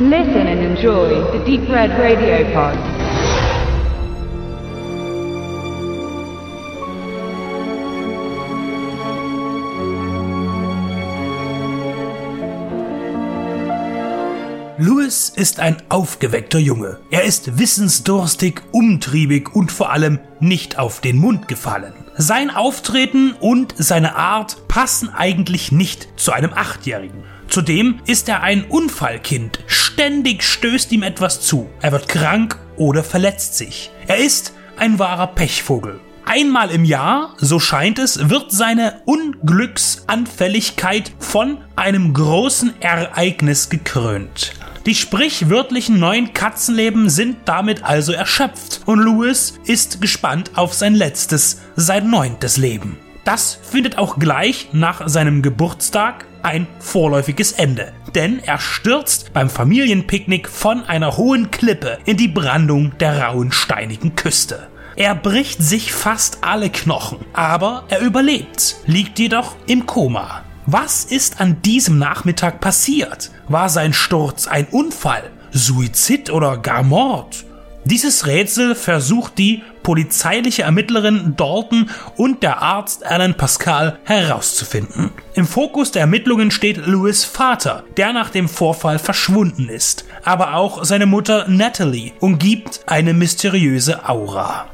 Listen and enjoy the Deep Red Radio Pod. Louis ist ein aufgeweckter Junge. Er ist wissensdurstig, umtriebig und vor allem nicht auf den Mund gefallen. Sein Auftreten und seine Art passen eigentlich nicht zu einem Achtjährigen. Zudem ist er ein Unfallkind. Ständig stößt ihm etwas zu. Er wird krank oder verletzt sich. Er ist ein wahrer Pechvogel. Einmal im Jahr, so scheint es, wird seine Unglücksanfälligkeit von einem großen Ereignis gekrönt. Die sprichwörtlichen neuen Katzenleben sind damit also erschöpft und Louis ist gespannt auf sein letztes, sein neuntes Leben. Das findet auch gleich nach seinem Geburtstag ein vorläufiges Ende, denn er stürzt beim Familienpicknick von einer hohen Klippe in die Brandung der rauen steinigen Küste. Er bricht sich fast alle Knochen, aber er überlebt, liegt jedoch im Koma. Was ist an diesem Nachmittag passiert? War sein Sturz ein Unfall, Suizid oder gar Mord? Dieses Rätsel versucht die polizeiliche Ermittlerin Dalton und der Arzt Alan Pascal herauszufinden. Im Fokus der Ermittlungen steht Louis Vater, der nach dem Vorfall verschwunden ist. Aber auch seine Mutter Natalie umgibt eine mysteriöse Aura.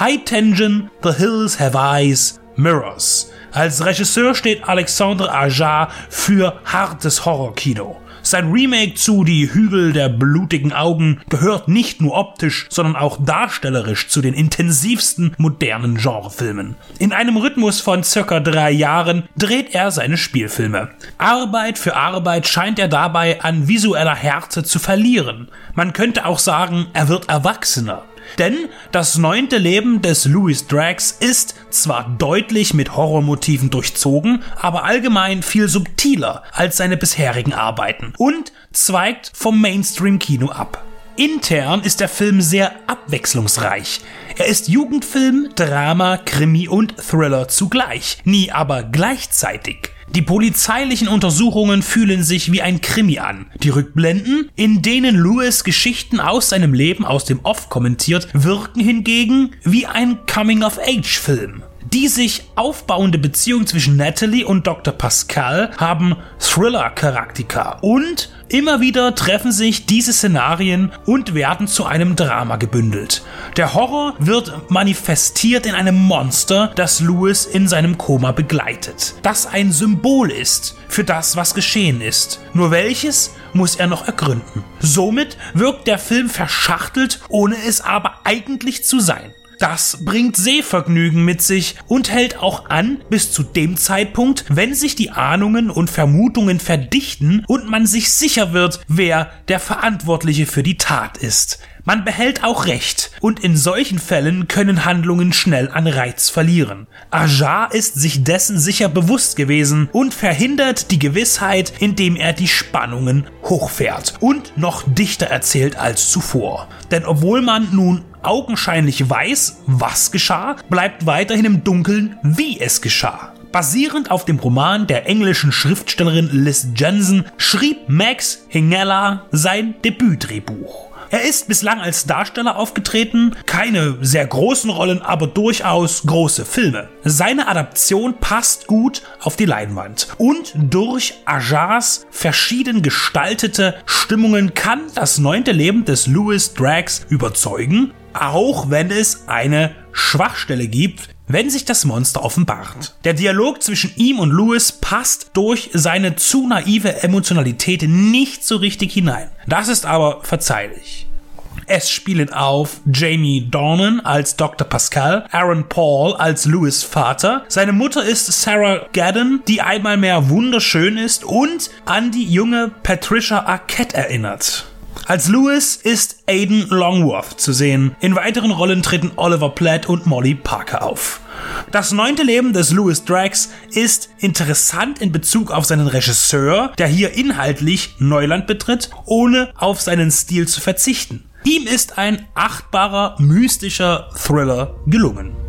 High Tension, The Hills Have Eyes, Mirrors. Als Regisseur steht Alexandre Ajar für hartes Horrorkino. Sein Remake zu Die Hügel der blutigen Augen gehört nicht nur optisch, sondern auch darstellerisch zu den intensivsten modernen Genrefilmen. In einem Rhythmus von circa drei Jahren dreht er seine Spielfilme. Arbeit für Arbeit scheint er dabei an visueller Härte zu verlieren. Man könnte auch sagen, er wird erwachsener. Denn das neunte Leben des Louis Drax ist zwar deutlich mit Horrormotiven durchzogen, aber allgemein viel subtiler als seine bisherigen Arbeiten und zweigt vom Mainstream-Kino ab. Intern ist der Film sehr abwechslungsreich. Er ist Jugendfilm, Drama, Krimi und Thriller zugleich, nie aber gleichzeitig. Die polizeilichen Untersuchungen fühlen sich wie ein Krimi an. Die Rückblenden, in denen Lewis Geschichten aus seinem Leben aus dem Off kommentiert, wirken hingegen wie ein Coming-of-Age-Film. Die sich aufbauende Beziehung zwischen Natalie und Dr. Pascal haben Thriller-Charaktika und immer wieder treffen sich diese Szenarien und werden zu einem Drama gebündelt. Der Horror wird manifestiert in einem Monster, das Lewis in seinem Koma begleitet, das ein Symbol ist für das, was geschehen ist. Nur welches muss er noch ergründen. Somit wirkt der Film verschachtelt, ohne es aber eigentlich zu sein. Das bringt Sehvergnügen mit sich und hält auch an bis zu dem Zeitpunkt, wenn sich die Ahnungen und Vermutungen verdichten und man sich sicher wird, wer der Verantwortliche für die Tat ist. Man behält auch Recht, und in solchen Fällen können Handlungen schnell an Reiz verlieren. Ajar ist sich dessen sicher bewusst gewesen und verhindert die Gewissheit, indem er die Spannungen hochfährt und noch dichter erzählt als zuvor. Denn obwohl man nun augenscheinlich weiß, was geschah, bleibt weiterhin im Dunkeln, wie es geschah. Basierend auf dem Roman der englischen Schriftstellerin Liz Jensen schrieb Max Hingella sein Debütdrehbuch. Er ist bislang als Darsteller aufgetreten, keine sehr großen Rollen, aber durchaus große Filme. Seine Adaption passt gut auf die Leinwand. Und durch Ajars verschieden gestaltete Stimmungen kann das neunte Leben des Louis Drax überzeugen, auch wenn es eine Schwachstelle gibt, wenn sich das Monster offenbart. Der Dialog zwischen ihm und Louis passt durch seine zu naive Emotionalität nicht so richtig hinein. Das ist aber verzeihlich. Es spielen auf Jamie Dornan als Dr. Pascal, Aaron Paul als Louis Vater. Seine Mutter ist Sarah Gadden, die einmal mehr wunderschön ist und an die junge Patricia Arquette erinnert. Als Louis ist Aiden Longworth zu sehen. In weiteren Rollen treten Oliver Platt und Molly Parker auf. Das neunte Leben des Louis Drax ist interessant in Bezug auf seinen Regisseur, der hier inhaltlich Neuland betritt, ohne auf seinen Stil zu verzichten. Ihm ist ein achtbarer, mystischer Thriller gelungen.